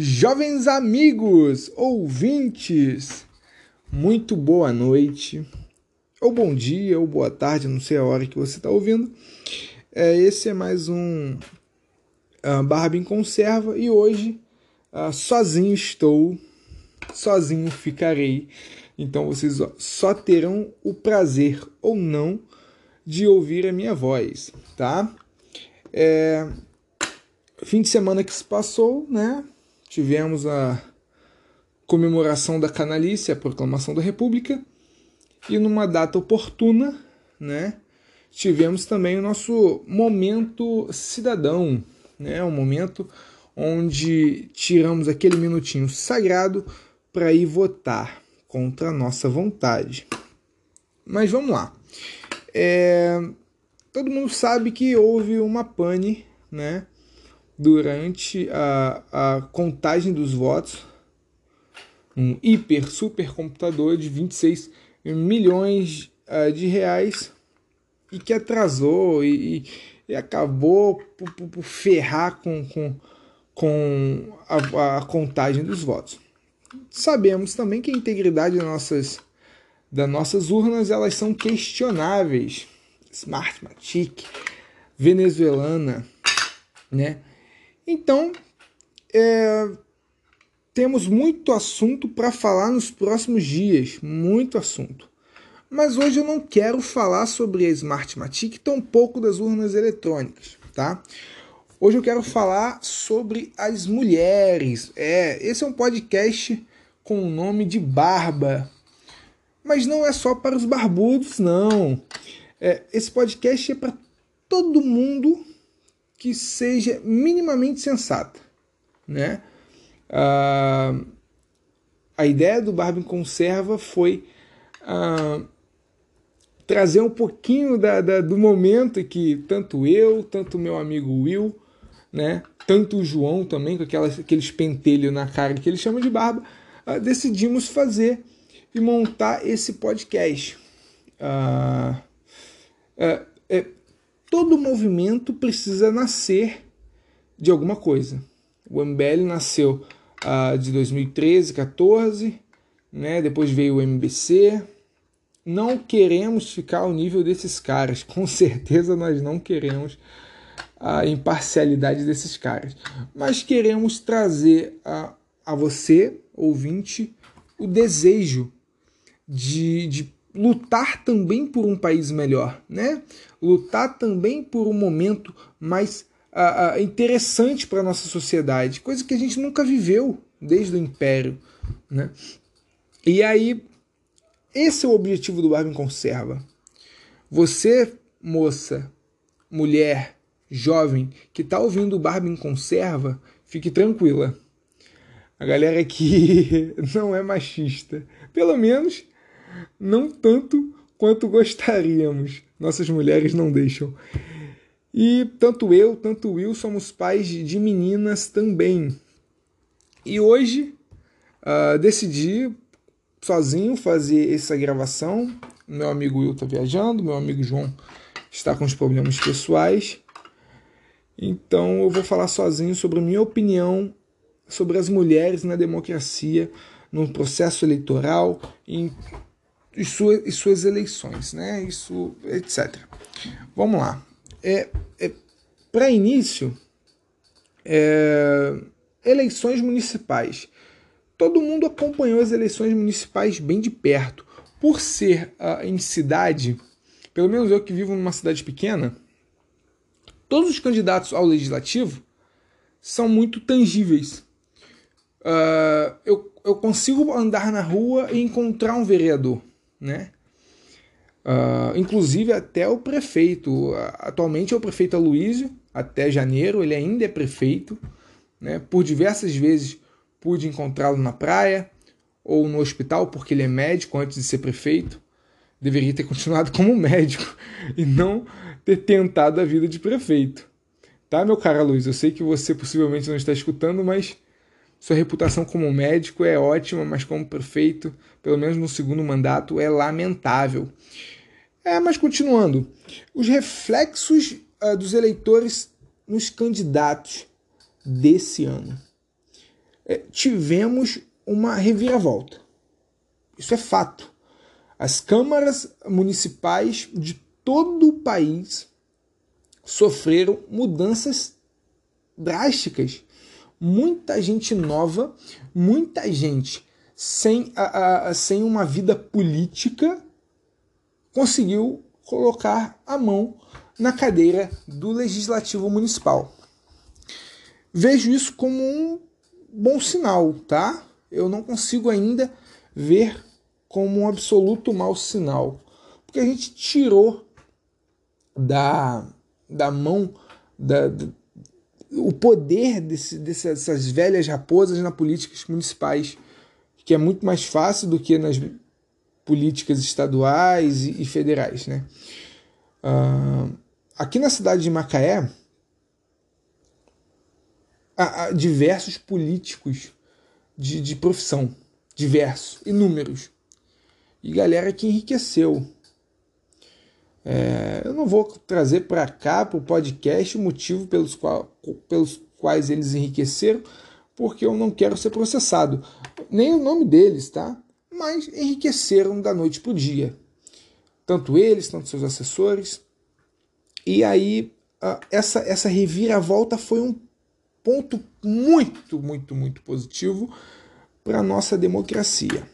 Jovens amigos, ouvintes, muito boa noite, ou bom dia, ou boa tarde, não sei a hora que você está ouvindo. É, esse é mais um uh, Barba em Conserva e hoje uh, sozinho estou, sozinho ficarei. Então vocês só terão o prazer ou não de ouvir a minha voz, tá? É, fim de semana que se passou, né? Tivemos a comemoração da canalice, a proclamação da República, e numa data oportuna, né? Tivemos também o nosso momento cidadão, né? Um momento onde tiramos aquele minutinho sagrado para ir votar contra a nossa vontade. Mas vamos lá. É, todo mundo sabe que houve uma pane, né? Durante a, a contagem dos votos, um hiper super computador de 26 milhões uh, de reais e que atrasou e, e acabou por, por, por, ferrar com, com, com a, a, contagem dos votos. Sabemos também que a integridade das nossas, das nossas urnas elas são questionáveis. Smartmatic, venezuelana, né? Então, é, temos muito assunto para falar nos próximos dias, muito assunto. Mas hoje eu não quero falar sobre a Smartmatic, tampouco das urnas eletrônicas, tá? Hoje eu quero falar sobre as mulheres. É, esse é um podcast com o nome de Barba. Mas não é só para os barbudos, não. É, esse podcast é para todo mundo que seja minimamente sensato, né? Ah, a ideia do Barba em Conserva foi ah, trazer um pouquinho da, da, do momento que tanto eu, tanto meu amigo Will né? Tanto o João também, com aqueles pentelhos na cara que ele chama de barba, uh, decidimos fazer e montar esse podcast. Uh, uh, todo movimento precisa nascer de alguma coisa. O MBL nasceu de 2013, 14, né? depois veio o MBC. Não queremos ficar ao nível desses caras, com certeza nós não queremos a imparcialidade desses caras. Mas queremos trazer a, a você, ouvinte, o desejo de, de lutar também por um país melhor, né? Lutar também por um momento mais uh, uh, interessante para a nossa sociedade, coisa que a gente nunca viveu desde o Império, né? E aí, esse é o objetivo do Barba em Conserva. Você, moça, mulher, jovem que está ouvindo o Barba em Conserva, fique tranquila. A galera aqui não é machista. Pelo menos não tanto quanto gostaríamos. Nossas mulheres não deixam. E tanto eu, tanto Will somos pais de meninas também. E hoje uh, decidi sozinho fazer essa gravação. Meu amigo Will está viajando, meu amigo João está com os problemas pessoais. Então eu vou falar sozinho sobre a minha opinião sobre as mulheres na democracia, no processo eleitoral e, e, sua, e suas eleições, né? Isso, etc. Vamos lá. É, é Para início, é, eleições municipais. Todo mundo acompanhou as eleições municipais bem de perto. Por ser uh, em cidade, pelo menos eu que vivo numa cidade pequena, todos os candidatos ao legislativo são muito tangíveis. Uh, eu, eu consigo andar na rua e encontrar um vereador, né? Uh, inclusive até o prefeito. Atualmente é o prefeito Aloysio, até janeiro ele ainda é prefeito. Né? Por diversas vezes pude encontrá-lo na praia ou no hospital, porque ele é médico antes de ser prefeito. Deveria ter continuado como médico e não ter tentado a vida de prefeito. Tá, meu cara Luiz? Eu sei que você possivelmente não está escutando, mas sua reputação como médico é ótima, mas como prefeito, pelo menos no segundo mandato, é lamentável. É, mas continuando, os reflexos uh, dos eleitores nos candidatos desse ano. é, tivemos uma reviravolta. Isso é fato. As câmaras municipais de todo o país sofreram mudanças drásticas. Muita gente nova, muita gente sem, a, a, sem uma vida política conseguiu colocar a mão na cadeira do legislativo municipal. Vejo isso como um bom sinal, tá? Eu não consigo ainda ver como um absoluto mau sinal, porque a gente tirou da, da mão da, da o poder desse, dessas velhas raposas na políticas municipais, que é muito mais fácil do que nas políticas estaduais e, federais, né? Uh, aqui na cidade de Macaé, há, há diversos políticos de, de profissão, diversos, inúmeros, e galera que enriqueceu. É, eu não vou trazer para cá, para o podcast, o motivo pelos, qual, pelos quais eles enriqueceram, porque eu não quero ser processado. Nem o nome deles, tá? Mas enriqueceram da noite para o dia. Tanto eles, tanto seus assessores. E aí, essa, essa reviravolta foi um ponto muito, muito, muito positivo para a nossa democracia.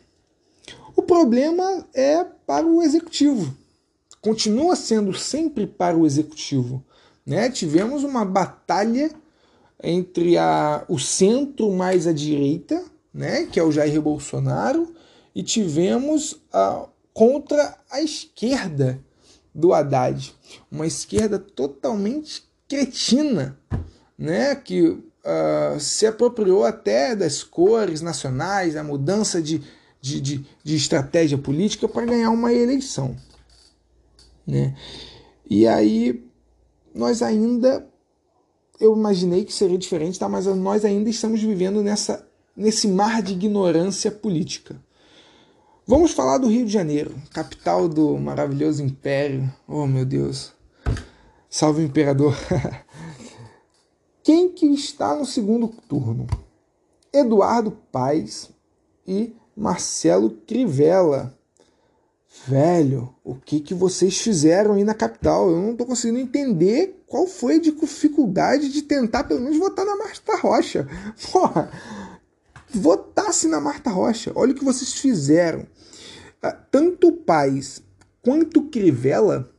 O problema é para o executivo. Continua sendo sempre para o executivo. Né? Tivemos uma batalha entre a, o centro mais à direita, né? que é o Jair Bolsonaro, e tivemos a, contra a esquerda do Haddad. Uma esquerda totalmente cretina, né? que uh, se apropriou até das cores nacionais, a mudança de, de, de, de estratégia política para ganhar uma eleição. Né? E aí nós ainda eu imaginei que seria diferente, tá? mas nós ainda estamos vivendo nessa, nesse mar de ignorância política. Vamos falar do Rio de Janeiro, capital do maravilhoso império. Oh, meu Deus. Salve o imperador. Quem que está no segundo turno? Eduardo Paes e Marcelo Crivella. Velho, o que, que vocês fizeram aí na capital? Eu não estou conseguindo entender qual foi a dificuldade de tentar pelo menos votar na Marta Rocha. Porra, votasse na Marta Rocha. Olha o que vocês fizeram. Ah, tanto o Paz quanto o Crivella,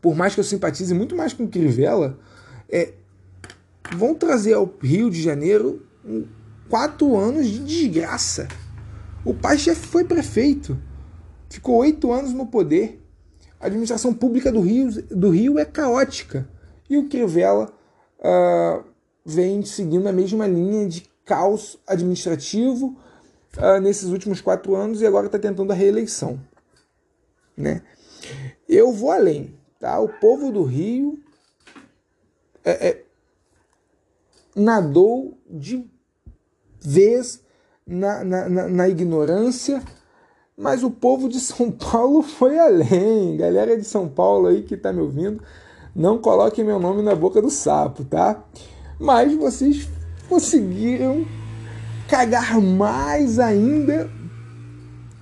por mais que eu simpatize muito mais com o Crivella, é, vão trazer ao Rio de Janeiro quatro anos de desgraça. O Paz já foi prefeito ficou oito anos no poder. A administração pública do Rio, do Rio é caótica. E o Crivella uh, vem seguindo a mesma linha de caos administrativo uh, nesses últimos quatro anos e agora está tentando a reeleição. Né? Eu vou além. Tá? O povo do Rio é, é, nadou de vez na, na, na, na ignorância mas o povo de São Paulo foi além. Galera de São Paulo aí que está me ouvindo, não coloquem meu nome na boca do sapo, tá? Mas vocês conseguiram cagar mais ainda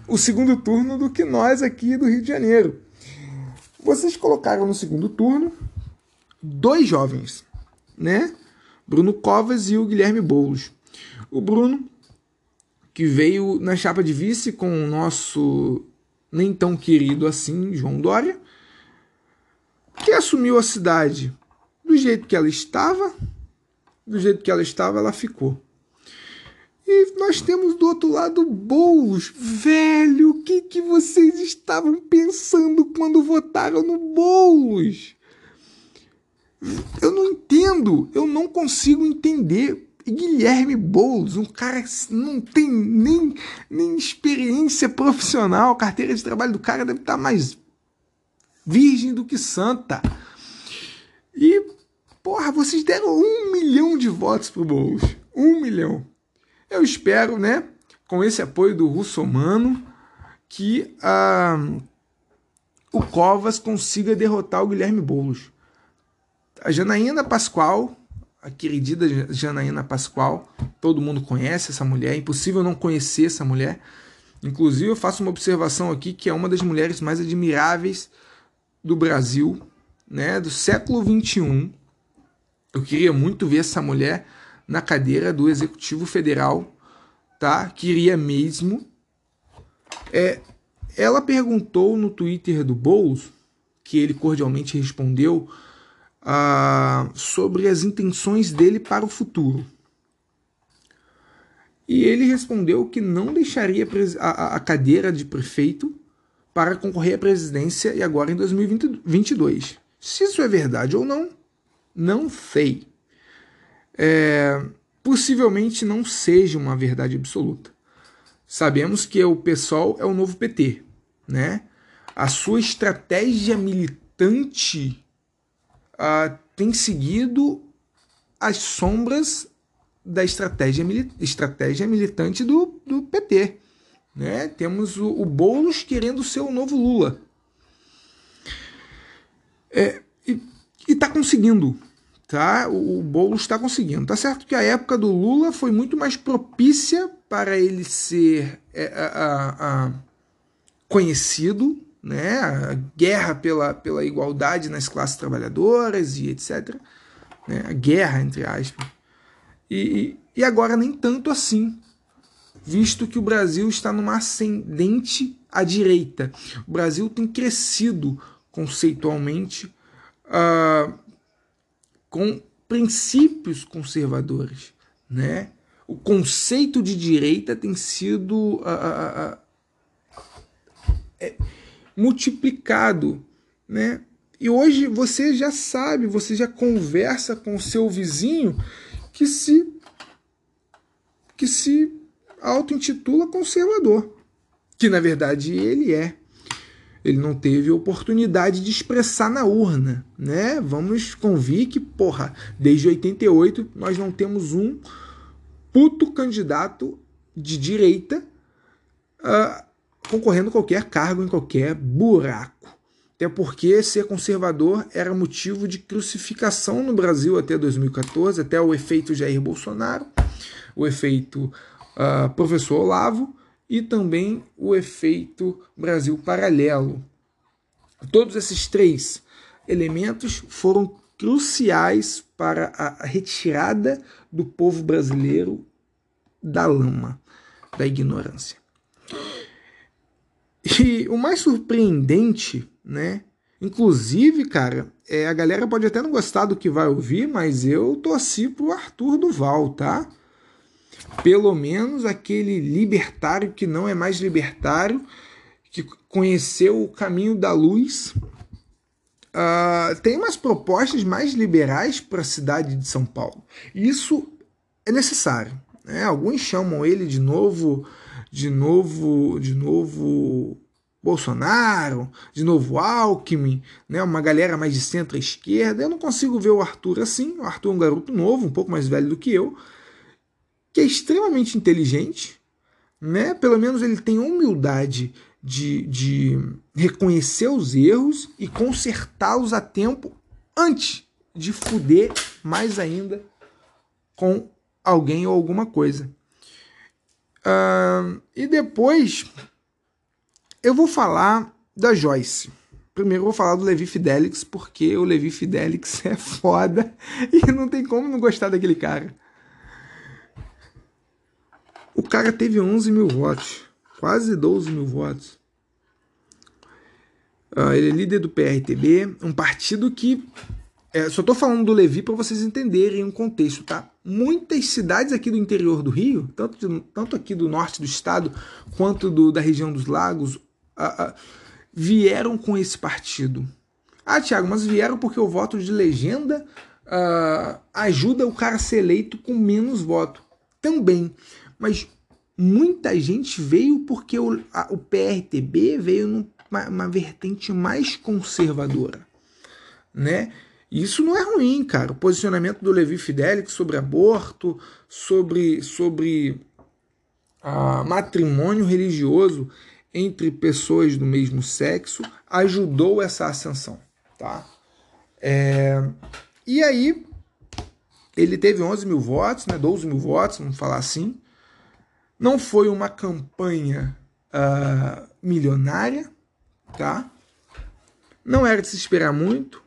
o segundo turno do que nós aqui do Rio de Janeiro. Vocês colocaram no segundo turno dois jovens, né? Bruno Covas e o Guilherme Boulos. O Bruno que veio na chapa de vice com o nosso nem tão querido assim João Dória, que assumiu a cidade do jeito que ela estava, do jeito que ela estava, ela ficou. E nós temos do outro lado Boulos. Velho, o que, que vocês estavam pensando quando votaram no Boulos? Eu não entendo, eu não consigo entender Guilherme Boulos, um cara que não tem nem, nem experiência profissional, a carteira de trabalho do cara deve estar mais virgem do que santa. E, porra, vocês deram um milhão de votos pro Boulos. Um milhão. Eu espero, né, com esse apoio do Russomano, que ah, o Covas consiga derrotar o Guilherme Boulos. A Janaína Pascoal a querida Janaína Pascoal. Todo mundo conhece essa mulher, é impossível não conhecer essa mulher. Inclusive, eu faço uma observação aqui que é uma das mulheres mais admiráveis do Brasil, né, do século 21. Eu queria muito ver essa mulher na cadeira do Executivo Federal, tá? Queria mesmo. É, ela perguntou no Twitter do Boulos, que ele cordialmente respondeu, sobre as intenções dele para o futuro. E ele respondeu que não deixaria a, a cadeira de prefeito para concorrer à presidência e agora em 2022. Se isso é verdade ou não, não sei. É, possivelmente não seja uma verdade absoluta. Sabemos que o PSOL é o novo PT, né? A sua estratégia militante uh, tem seguido as sombras da estratégia, estratégia militante do, do PT. Né? Temos o, o Boulos querendo ser o novo Lula. É, e está conseguindo. Tá? O, o Boulos está conseguindo. Tá certo que a época do Lula foi muito mais propícia para ele ser é, a, a, conhecido, né? a guerra pela, pela igualdade nas classes trabalhadoras e etc. Né? A guerra, entre aspas. E, e agora nem tanto assim, visto que o Brasil está numa ascendente à direita. O Brasil tem crescido conceitualmente uh, com princípios conservadores, né? O conceito de direita tem sido uh, uh, é, multiplicado, né? E hoje você já sabe, você já conversa com o seu vizinho que se que se auto-intitula conservador, que na verdade ele é. Ele não teve oportunidade de expressar na urna, né? Vamos convir que, porra, desde 88 nós não temos um puto candidato de direita uh, concorrendo a qualquer cargo em qualquer buraco. Até porque ser conservador era motivo de crucificação no Brasil até 2014, até o efeito Jair Bolsonaro, o efeito uh, Professor Olavo e também o efeito Brasil Paralelo. Todos esses três elementos foram cruciais para a retirada do povo brasileiro da lama, da ignorância. E o mais surpreendente, né? Inclusive, cara, é, a galera pode até não gostar do que vai ouvir, mas eu torci pro Arthur Duval, tá? Pelo menos aquele libertário que não é mais libertário, que conheceu o caminho da luz, uh, tem umas propostas mais liberais para a cidade de São Paulo. Isso é necessário. Né? Alguns chamam ele de novo, de novo, de novo Bolsonaro, de novo Alckmin, né, uma galera mais de centro-esquerda. Eu não consigo ver o Arthur assim. O Arthur é um garoto novo, um pouco mais velho do que eu, que é extremamente inteligente, né? Pelo menos ele tem humildade de, de reconhecer os erros e consertá-los a tempo antes de fuder mais ainda com alguém ou alguma coisa. Uh, e depois eu vou falar da Joyce. Primeiro eu vou falar do Levi Fidelix, porque o Levi Fidelix é foda e não tem como não gostar daquele cara. O cara teve 11 mil votos, quase 12 mil votos. Uh, ele é líder do PRTB, um partido que. É, só estou falando do Levi para vocês entenderem o contexto, tá? Muitas cidades aqui do interior do Rio, tanto, de, tanto aqui do norte do estado quanto do, da região dos lagos, uh, uh, vieram com esse partido. Ah, Tiago, mas vieram porque o voto de legenda ajuda o cara a ser eleito com menos voto. Também mas muita gente veio porque o, a, o PRTB veio numa uma vertente mais conservadora, né? Isso não é ruim, cara. O posicionamento do Levi Fidelix sobre aborto, sobre, sobre ah, matrimônio religioso entre pessoas do mesmo sexo ajudou essa ascensão, tá? É... E aí Ele teve 11 mil votos, né, 12 mil votos, vamos falar assim. Não foi uma campanha uh, milionária, tá? Não era de se esperar muito.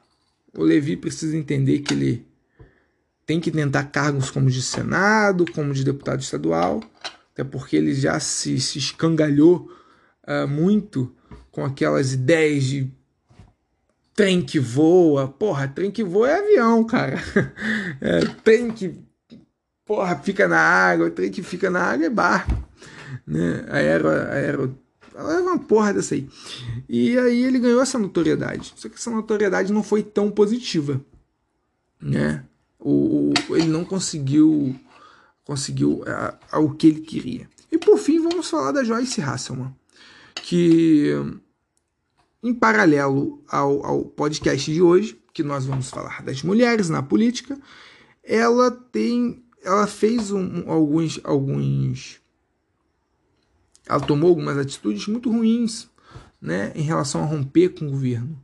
O Levi precisa entender que ele tem que tentar cargos como de Senado, como de deputado estadual, até porque ele já se, se escangalhou uh, muito com aquelas ideias de trem que voa. Porra, trem que voa é avião, cara. É, trem que porra, fica na água, trem que fica na água é barco. Né? Aero, aero, é uma porra dessa aí. E aí ele ganhou essa notoriedade. Só que essa notoriedade não foi tão positiva. Né? O, o ele não conseguiu conseguiu uh, o que ele queria. E por fim, vamos falar da Joyce Hasselman, que em paralelo ao, ao podcast de hoje, que nós vamos falar das mulheres na política, ela tem, ela fez um, alguns, alguns, ela tomou algumas atitudes muito ruins, né, em relação a romper com o governo.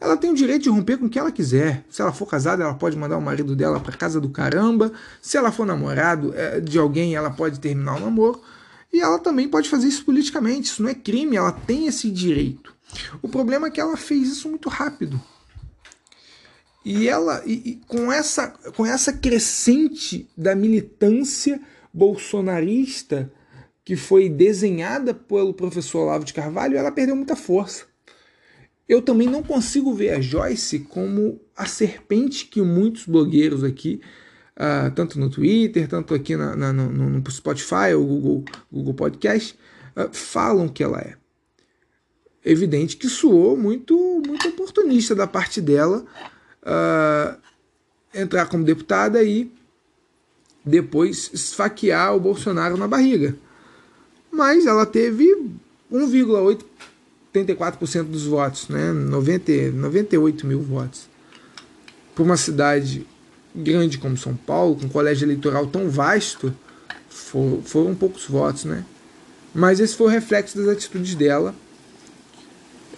Ela tem o direito de romper com o que ela quiser. Se ela for casada, ela pode mandar o marido dela para casa do caramba. Se ela for namorado é, de alguém, ela pode terminar o namoro. E ela também pode fazer isso politicamente. Isso não é crime, ela tem esse direito. O problema é que ela fez isso muito rápido. E ela, e, e com, essa, com essa crescente da militância bolsonarista que foi desenhada pelo professor Olavo de Carvalho, ela perdeu muita força. Eu também não consigo ver a Joyce como a serpente que muitos blogueiros aqui, uh, tanto no Twitter, tanto aqui na, na, no, no, Spotify ou Google, Google Podcast, uh, falam que ela é evidente que soou muito, muito oportunista da parte dela uh, entrar como deputada e depois esfaquear o Bolsonaro na barriga. Mas ela teve 1,84% dos votos, né? 90, 98 mil votos. Para uma cidade grande como São Paulo, com um colégio eleitoral tão vasto, for, foram poucos votos, né? Mas esse foi o reflexo das atitudes dela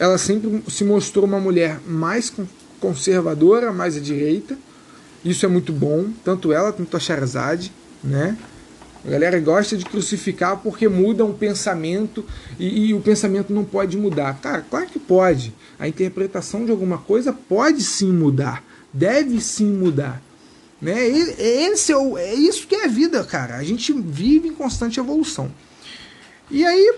ela sempre se mostrou uma mulher mais conservadora, mais à direita. Isso é muito bom, tanto ela quanto a Charazade, né? A galera gosta de crucificar porque muda um pensamento e, e, o pensamento não pode mudar. Cara, claro que pode. A interpretação de alguma coisa pode sim mudar, deve sim mudar. Né? Esse é, o, é isso que é a vida, cara. A gente vive em constante evolução. E aí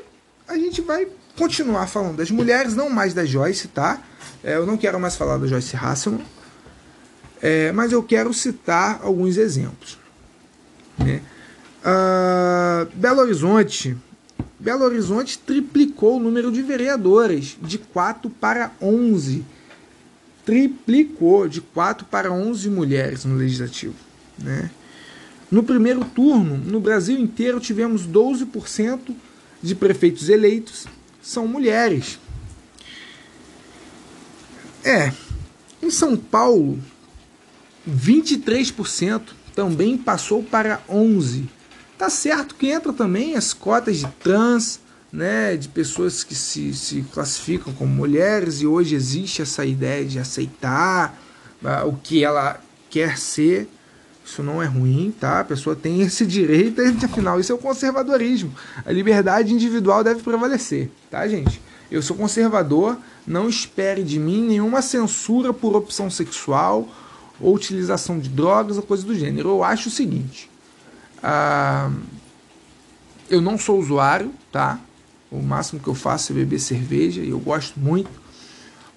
a gente vai continuar falando das mulheres, não mais da Joyce, tá? É, eu não quero mais falar da Joyce Hasselman, é, mas eu quero citar alguns exemplos. Né? Uh, Belo Horizonte. Belo Horizonte triplicou o número de vereadoras, de 4 para 11. Triplicou de 4 para 11 mulheres no legislativo. Né? No primeiro turno, no Brasil inteiro, tivemos 12% de prefeitos eleitos são mulheres. É, em São Paulo, 23% também passou para 11. Tá certo que entra também as cotas de trans, né, de pessoas que se, se classificam como mulheres e hoje existe essa ideia de aceitar uh, o que ela quer ser. Isso não é ruim, tá? A pessoa tem esse direito, afinal, isso é o conservadorismo. A liberdade individual deve prevalecer, tá, gente? Eu sou conservador, não espere de mim nenhuma censura por opção sexual ou utilização de drogas ou coisa do gênero. Eu acho o seguinte: ah, eu não sou usuário, tá? O máximo que eu faço é beber cerveja e eu gosto muito,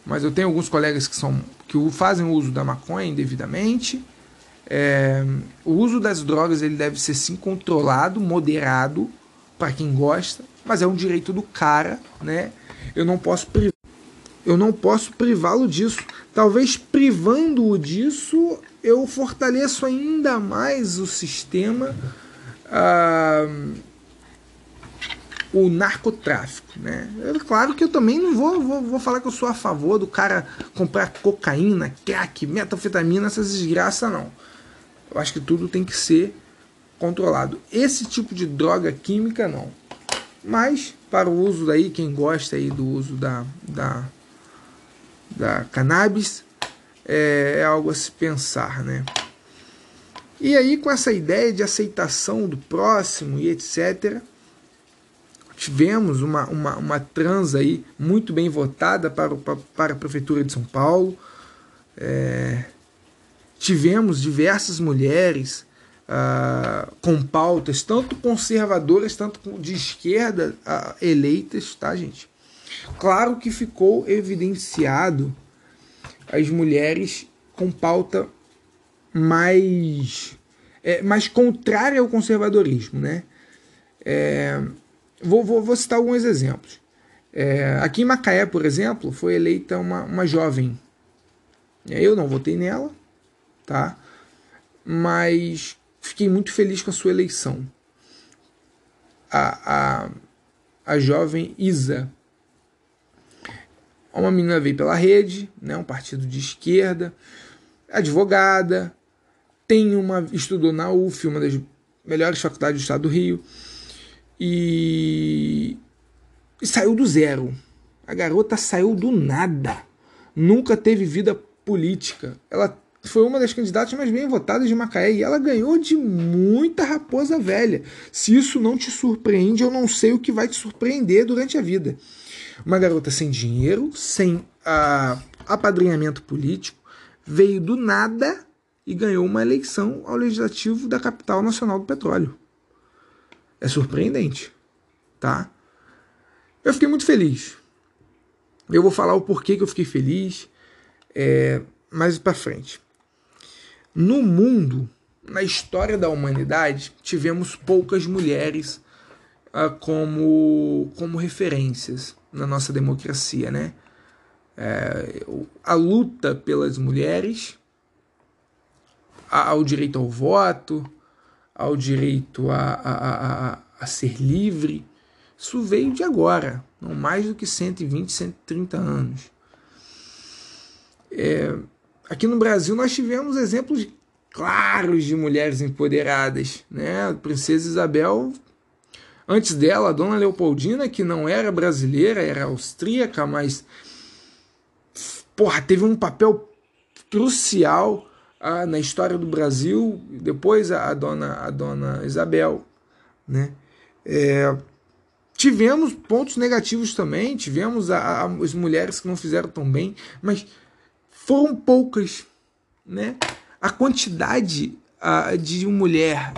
mas eu tenho alguns colegas que são que fazem uso da maconha indevidamente é, o uso das drogas ele deve ser sim controlado, moderado para quem gosta, mas é um direito do cara, né? Eu não posso eu não posso privá-lo disso. Talvez privando-o disso, eu fortaleço ainda mais o sistema, ah, o narcotráfico. Né? É claro que eu também não vou, vou, vou, falar que eu sou a favor do cara comprar cocaína, crack, metanfetamina, essas desgraças, não. Eu acho que tudo tem que ser controlado. Esse tipo de droga química não. Mas para o uso daí, quem gosta aí do uso da, da, da cannabis, é, é algo a se pensar, né? E aí, com essa ideia de aceitação do próximo e etc., tivemos uma, uma, uma trans aí muito bem votada para, o, para a Prefeitura de São Paulo. É, tivemos diversas mulheres ah, com pautas, tanto conservadoras, tanto de esquerda, ah, eleitas, tá, gente? Claro que ficou evidenciado as mulheres com pauta mais, é, mais contrária ao conservadorismo, né? É, vou, vou, vou, citar alguns exemplos. É, aqui em Macaé, por exemplo, foi eleita uma, uma jovem. Eu não votei nela, tá? Mas fiquei muito feliz com a sua eleição. A, a, a jovem Isa. Uma menina veio pela rede, né, um partido de esquerda, advogada, tem uma estudou na UF, uma das melhores faculdades do estado do Rio, e, e saiu do zero. A garota saiu do nada. Nunca teve vida política. Ela foi uma das candidatas mais bem votadas de Macaé e ela ganhou de muita raposa velha. Se isso não te surpreende, eu não sei o que vai te surpreender durante a vida. Uma garota sem dinheiro, sem ah, apadrinhamento político, veio do nada e ganhou uma eleição ao legislativo da capital nacional do petróleo. É surpreendente, tá? Eu fiquei muito feliz. Eu vou falar o porquê que eu fiquei feliz é, mais para frente. No mundo, na história da humanidade, tivemos poucas mulheres como, como referências na nossa democracia, né? É, a luta pelas mulheres, ao direito ao voto, ao direito a, a, a, a ser livre, isso veio de agora, não mais do que 120, 130 anos. É, aqui no Brasil nós tivemos exemplos claros de mulheres empoderadas, né? A princesa Isabel, antes dela, a dona Leopoldina, que não era brasileira, era austríaca, mas porra, teve um papel crucial ah, na história do Brasil. Depois a, a, dona a dona Isabel, né? É, tivemos pontos negativos também, tivemos a, a, as mulheres que não fizeram tão bem, mas foram poucas, né? A quantidade uh, de mulher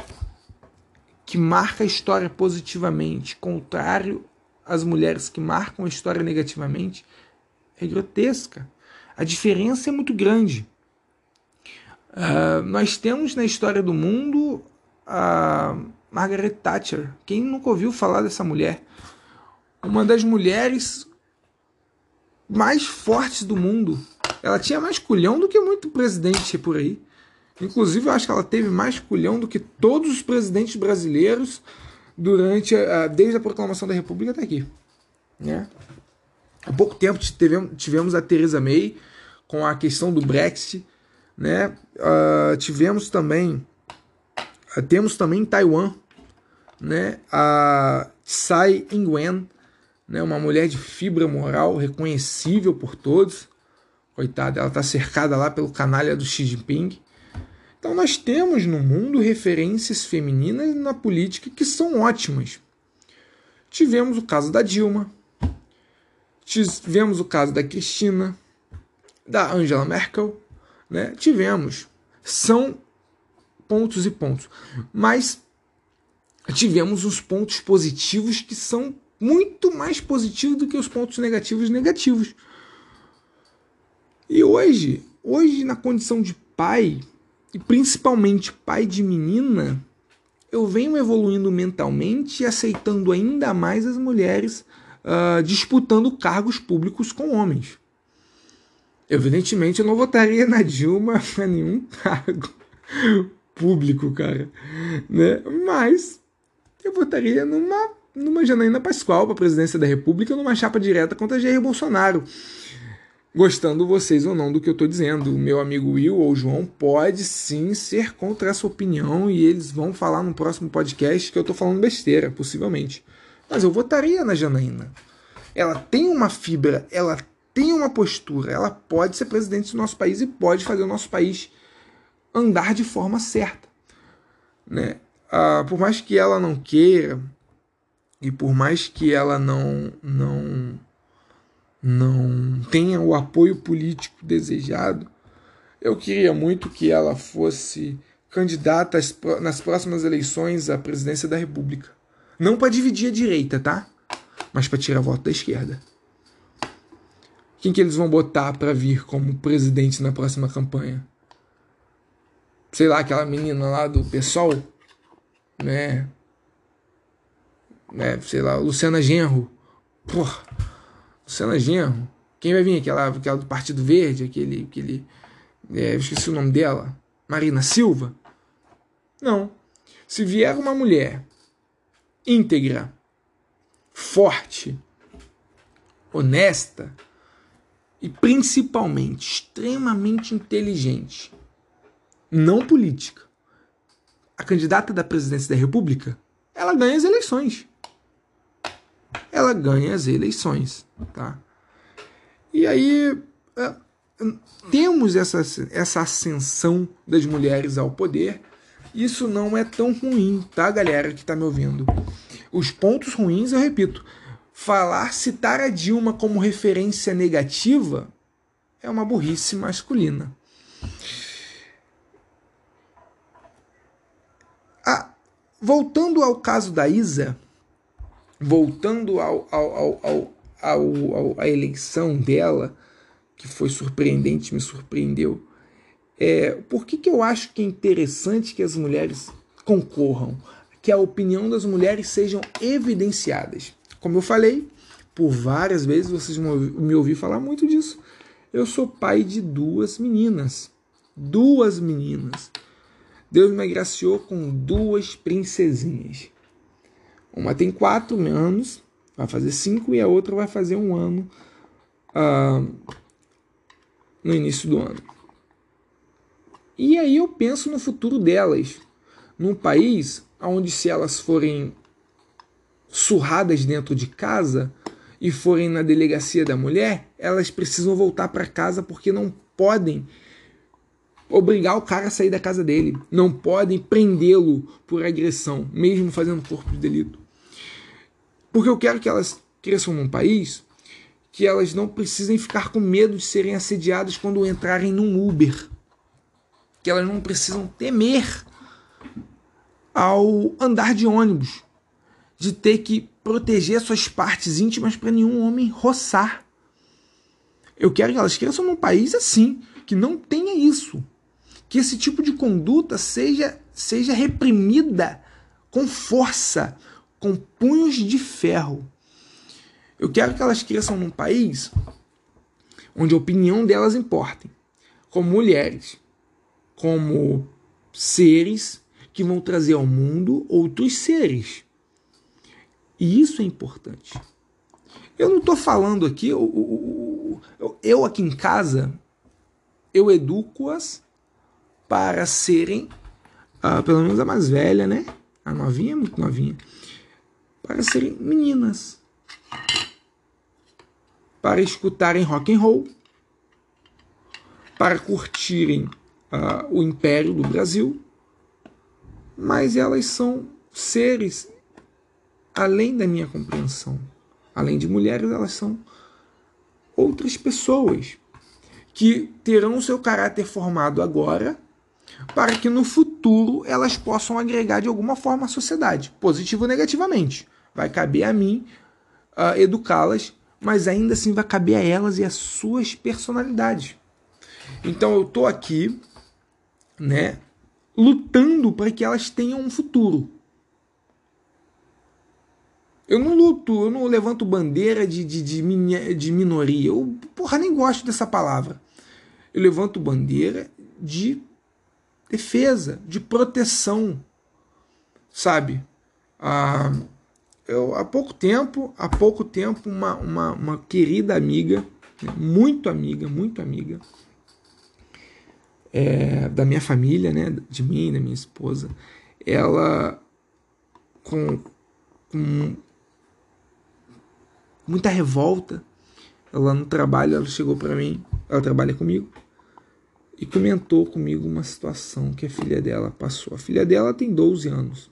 que marca a história positivamente, contrário às mulheres que marcam a história negativamente, é grotesca. A diferença é muito grande. Uh, nós temos na história do mundo a Margaret Thatcher. Quem nunca ouviu falar dessa mulher? Uma das mulheres mais fortes do mundo ela tinha mais culhão do que muito presidente por aí. Inclusive, eu acho que ela teve mais culhão do que todos os presidentes brasileiros durante a, desde a proclamação da República até aqui. Né? Há pouco tempo tivemos a Theresa May com a questão do Brexit. Né? Uh, tivemos também uh, temos também em Taiwan né? a Tsai Ing-wen, né? uma mulher de fibra moral reconhecível por todos. Coitada, ela está cercada lá pelo canalha do Xi Jinping. Então nós temos no mundo referências femininas na política que são ótimas. Tivemos o caso da Dilma, tivemos o caso da Cristina, da Angela Merkel, né? Tivemos. São pontos e pontos. Mas tivemos os pontos positivos que são muito mais positivos do que os pontos negativos negativos. E hoje, hoje na condição de pai, e principalmente pai de menina, eu venho evoluindo mentalmente e aceitando ainda mais as mulheres uh, disputando cargos públicos com homens. Evidentemente, eu não votaria na Dilma para nenhum cargo público, cara. Né? Mas eu votaria numa, numa Janaína Pascoal para a presidência da República, numa chapa direta contra Jair Bolsonaro gostando vocês ou não do que eu estou dizendo. O meu amigo Will ou João pode sim ser contra essa opinião e eles vão falar no próximo podcast que eu estou falando besteira, possivelmente. Mas eu votaria na Janaína. Ela tem uma fibra, ela tem uma postura, ela pode ser presidente do nosso país e pode fazer o nosso país andar de forma certa. né? Ah, por mais que ela não queira e por mais que ela não não não tenha o apoio político desejado, eu queria muito que ela fosse candidata nas próximas eleições à presidência da República. Não para dividir a direita, tá? Mas para tirar voto da esquerda. Quem que eles vão botar para vir como presidente na próxima campanha? Sei lá, aquela menina lá do PSOL, né? né? Sei lá, Luciana Genro. Porra, Luciana Genro. Quem vai vir? Aquela, aquela do Partido Verde, aquele. aquele é, eu esqueci o nome dela. Marina Silva? Não. Se vier uma mulher íntegra, forte, honesta e principalmente extremamente inteligente, não política, a candidata da presidência da República, ela ganha as eleições. Ela ganha as eleições, tá? E aí é, temos essa, essa ascensão das mulheres ao poder. Isso não é tão ruim, tá, galera que está me ouvindo? Os pontos ruins, eu repito, falar, citar a Dilma como referência negativa é uma burrice masculina. Ah, voltando ao caso da Isa, voltando ao, ao, ao, ao, à eleição dela, que foi surpreendente, me surpreendeu. É, por que, que eu acho que é interessante que as mulheres concorram? Que a opinião das mulheres sejam evidenciadas. Como eu falei, por várias vezes vocês me ouviram falar muito disso. Eu sou pai de duas meninas. Duas meninas. Deus me agraciou com duas princesinhas. Uma tem quatro anos, vai fazer cinco, e a outra vai fazer um ano. Uh, no início do ano. E aí eu penso no futuro delas, num país onde se elas forem surradas dentro de casa e forem na delegacia da mulher, elas precisam voltar para casa porque não podem obrigar o cara a sair da casa dele, não podem prendê-lo por agressão, mesmo fazendo corpo de delito. Porque eu quero que elas cresçam num país que elas não precisem ficar com medo de serem assediadas quando entrarem num Uber. Que elas não precisam temer ao andar de ônibus, de ter que proteger suas partes íntimas para nenhum homem roçar. Eu quero que elas cresçam num país assim, que não tenha isso. Que esse tipo de conduta seja, seja reprimida com força, com punhos de ferro. Eu quero que elas cresçam num país onde a opinião delas importe, como mulheres, como seres que vão trazer ao mundo outros seres. E isso é importante. Eu não estou falando aqui, eu, eu, eu, aqui em casa, eu educo-as para serem, uh, pelo menos a mais velha, né? A novinha é muito novinha, para serem meninas para escutarem rock and roll, para curtirem uh, o império do Brasil, mas elas são seres além da minha compreensão. Além de mulheres, elas são outras pessoas que terão seu caráter formado agora para que no futuro elas possam agregar de alguma forma à sociedade, positivo ou negativamente. Vai caber a mim uh, educá-las mas ainda assim vai caber a elas e às suas personalidades. Então eu tô aqui, né, lutando para que elas tenham um futuro. Eu não luto, eu não levanto bandeira de, de, de, de minoria. Eu, porra, nem gosto dessa palavra. Eu levanto bandeira de defesa, de proteção, sabe? Ah, eu, há pouco tempo, há pouco tempo, uma, uma, uma querida amiga, né, muito amiga, muito amiga, é, da minha família, né, de mim, da minha esposa, ela com, com muita revolta, ela no trabalho, ela chegou para mim, ela trabalha comigo, e comentou comigo uma situação que a filha dela passou. A filha dela tem 12 anos.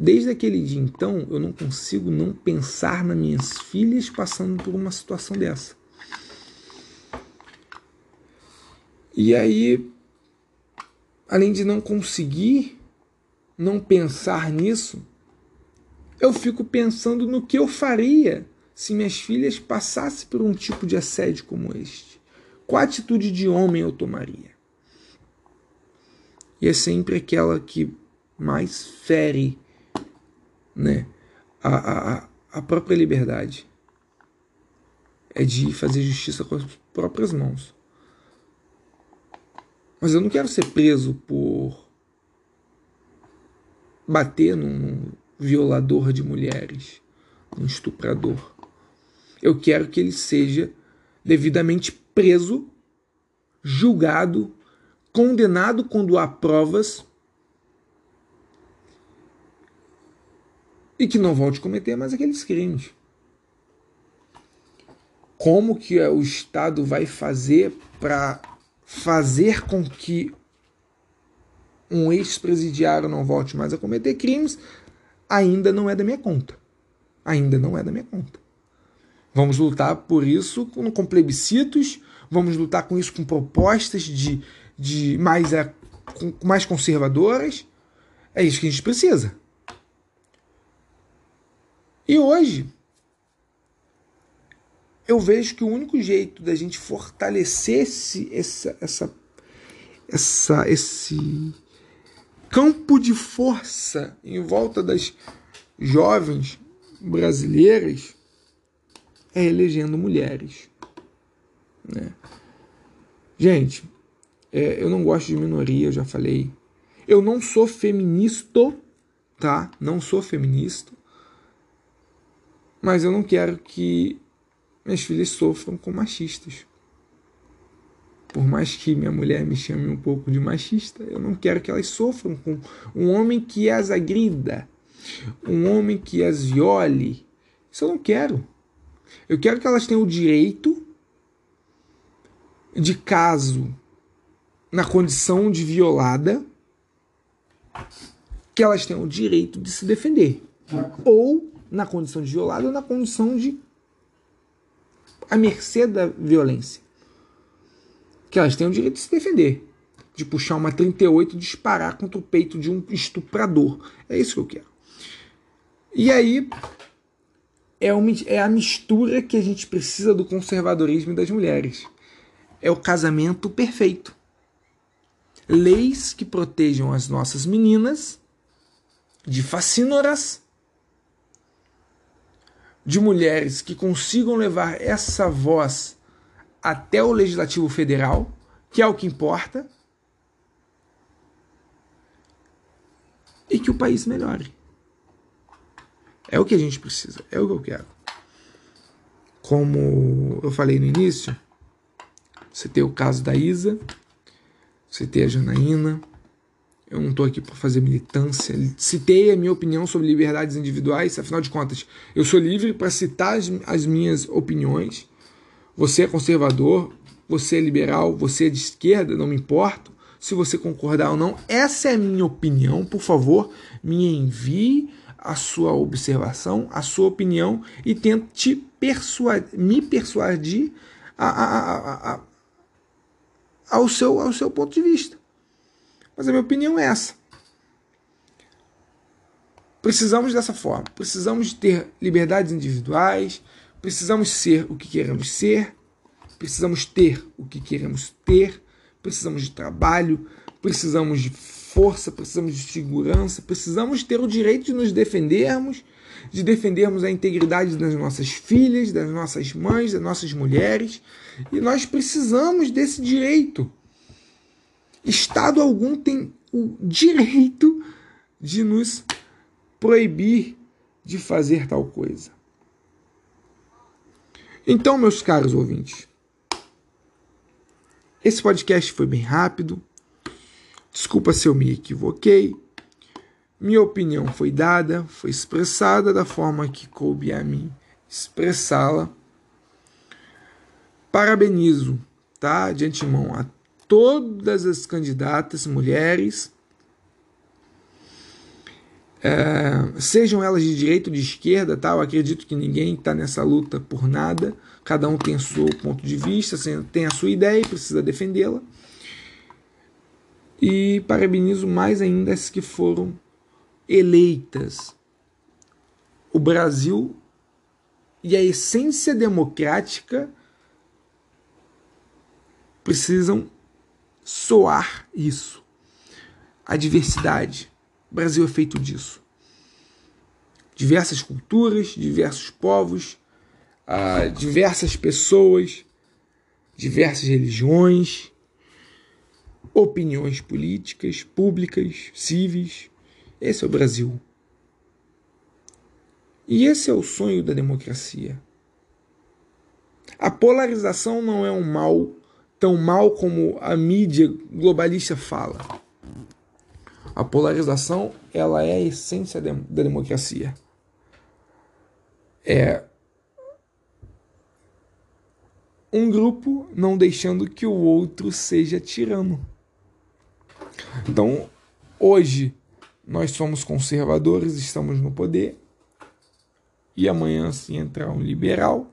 Desde aquele dia então, eu não consigo não pensar nas minhas filhas passando por uma situação dessa. E aí, além de não conseguir não pensar nisso, eu fico pensando no que eu faria se minhas filhas passassem por um tipo de assédio como este. Qual atitude de homem eu tomaria? E é sempre aquela que mais fere né, a, a, a própria liberdade. É de fazer justiça com as próprias mãos. Mas eu não quero ser preso por bater num violador de mulheres, um estuprador. Eu quero que ele seja devidamente preso, julgado, condenado quando há provas e que não volte a cometer mais aqueles crimes. Como que o Estado vai fazer para fazer com que um ex-presidiário não volte mais a cometer crimes ainda não é da minha conta. Ainda não é da minha conta. Vamos lutar por isso com, com plebiscitos, vamos lutar com isso com propostas de, de mais, é, mais conservadoras. É isso que a gente precisa. E hoje, eu vejo que o único jeito da gente fortalecer esse, essa, essa, essa, esse campo de força em volta das jovens brasileiras é elegendo mulheres. Né? Gente, é, eu não gosto de minoria, eu já falei. Eu não sou feminista, tá? Não sou feminista. Mas eu não quero que minhas filhas sofram com machistas. Por mais que minha mulher me chame um pouco de machista, eu não quero que elas sofram com um homem que as agrida, um homem que as viole. Isso eu não quero. Eu quero que elas tenham o direito de caso na condição de violada, que elas tenham o direito de se defender. Ou na condição de violada ou na condição de à mercê da violência. Que elas têm o direito de se defender, de puxar uma 38 e disparar contra o peito de um estuprador. É isso que eu quero. E aí é, uma, é a mistura que a gente precisa do conservadorismo e das mulheres. É o casamento perfeito. Leis que protejam as nossas meninas de facínoras de mulheres que consigam levar essa voz até o Legislativo Federal, que é o que importa, e que o país melhore. É o que a gente precisa, é o que eu quero. Como eu falei no início, você tem o caso da Isa, você tem a Janaína, eu não estou aqui para fazer militância. Citei a minha opinião sobre liberdades individuais, afinal de contas, eu sou livre para citar as, as minhas opiniões. Você é conservador, você é liberal, você é de esquerda, não me importo. Se você concordar ou não, essa é a minha opinião. Por favor, me envie a sua observação, a sua opinião e tente persuadir, me persuadir a, a, a, ao, seu, ao seu ponto de vista. Mas a minha opinião é essa. Precisamos dessa forma. Precisamos ter liberdades individuais. Precisamos ser o que queremos ser. Precisamos ter o que queremos ter. Precisamos de trabalho. Precisamos de força. Precisamos de segurança. Precisamos ter o direito de nos defendermos. De defendermos a integridade das nossas filhas, das nossas mães, das nossas mulheres. E nós precisamos desse direito. Estado algum tem o direito de nos proibir de fazer tal coisa. Então, meus caros ouvintes, esse podcast foi bem rápido. Desculpa se eu me equivoquei. Minha opinião foi dada, foi expressada da forma que coube a mim expressá-la. Parabenizo tá? De antemão a todas as candidatas mulheres, é, sejam elas de direita ou de esquerda, tá? Eu acredito que ninguém está nessa luta por nada. Cada um tem o seu ponto de vista, tem a sua ideia e precisa defendê-la. E parabenizo mais ainda as que foram eleitas. O Brasil e a essência democrática precisam soar isso. A diversidade. O Brasil é feito disso. Diversas culturas, diversos povos, uh, diversas pessoas, diversas religiões, opiniões políticas, públicas, civis. Esse é o Brasil. E esse é o sonho da democracia. A polarização não é um mal tão mal como a mídia globalista fala. A polarização ela é a essência da democracia. É um grupo não deixando que o outro seja tirano. Então, hoje nós somos conservadores, estamos no poder, e amanhã se entrar um liberal,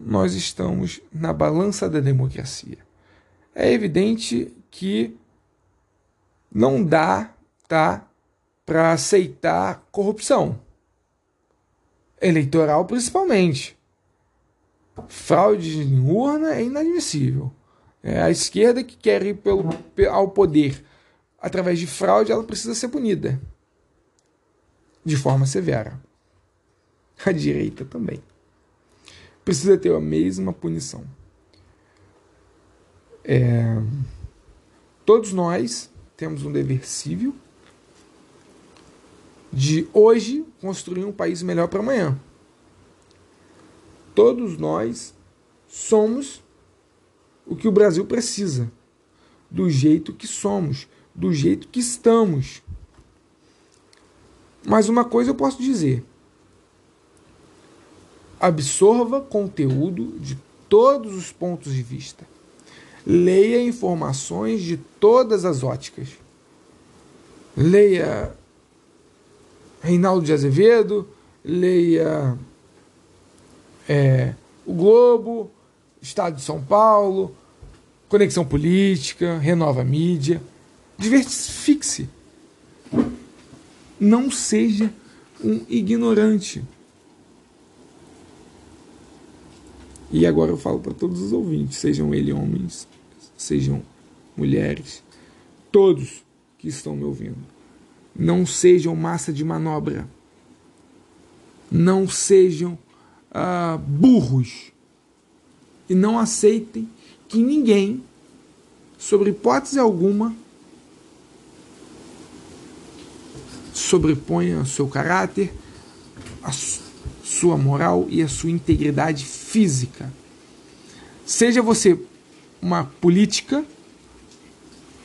nós estamos na balança da democracia. É evidente que não dá, tá, para aceitar corrupção eleitoral principalmente. Fraude em urna é inadmissível. É a esquerda que quer ir pelo, ao poder através de fraude, ela precisa ser punida de forma severa. A direita também precisa ter a mesma punição. É, todos nós temos um dever civil de hoje construir um país melhor para amanhã. Todos nós somos o que o Brasil precisa, do jeito que somos, do jeito que estamos. Mas uma coisa eu posso dizer: absorva conteúdo de todos os pontos de vista. Leia informações de todas as óticas. Leia Reinaldo de Azevedo, leia é, o Globo, Estado de São Paulo, Conexão Política, Renova Mídia. Diversifique-se. Não seja um ignorante. E agora eu falo para todos os ouvintes, sejam eles homens, sejam mulheres, todos que estão me ouvindo. Não sejam massa de manobra. Não sejam ah, burros. E não aceitem que ninguém, sobre hipótese alguma, sobreponha o seu caráter, a sua moral e a sua integridade física. Seja você uma política,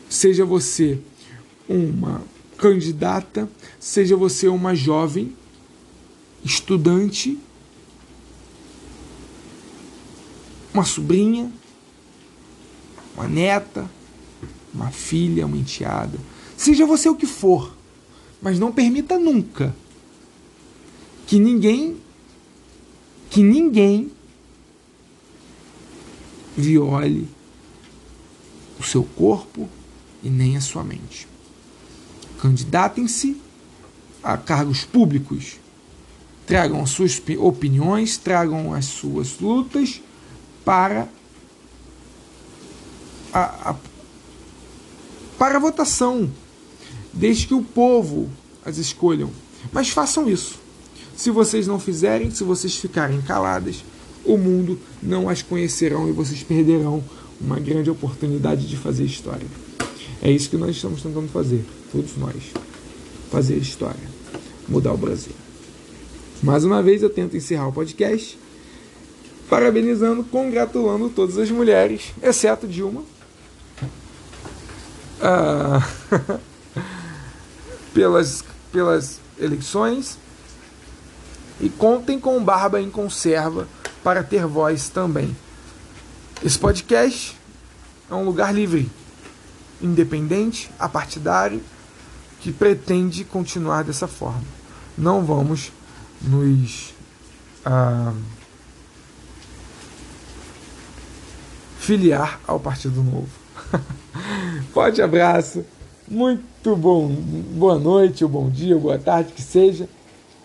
seja você uma candidata, seja você uma jovem estudante, uma sobrinha, uma neta, uma filha, uma enteada, seja você o que for, mas não permita nunca que ninguém que ninguém viole o seu corpo e nem a sua mente. Candidatem-se a cargos públicos. Tragam as suas opiniões, tragam as suas lutas para a, a, para a votação, desde que o povo as escolham. Mas façam isso. Se vocês não fizerem, se vocês ficarem caladas, o mundo não as conhecerão e vocês perderão uma grande oportunidade de fazer história. É isso que nós estamos tentando fazer, todos nós. Fazer história, mudar o Brasil. Mais uma vez eu tento encerrar o podcast parabenizando, congratulando todas as mulheres, exceto Dilma, ah, pelas, pelas eleições e contem com Barba em conserva para ter voz também. Esse podcast é um lugar livre, independente, apartidário, que pretende continuar dessa forma. Não vamos nos ah, filiar ao Partido Novo. Forte abraço, muito bom, boa noite, ou bom dia, ou boa tarde, que seja.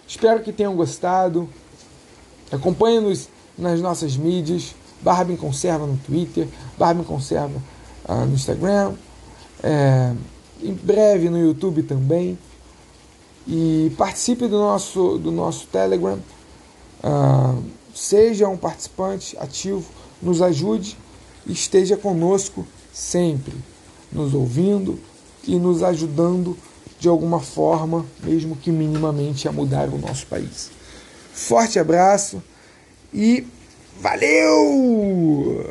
Espero que tenham gostado. Acompanhe-nos nas nossas mídias. Barbie Conserva no Twitter, Barbie Conserva uh, no Instagram, é, em breve no YouTube também. E participe do nosso, do nosso Telegram. Uh, seja um participante ativo, nos ajude e esteja conosco sempre, nos ouvindo e nos ajudando de alguma forma, mesmo que minimamente, a mudar o nosso país. Forte abraço e valeu!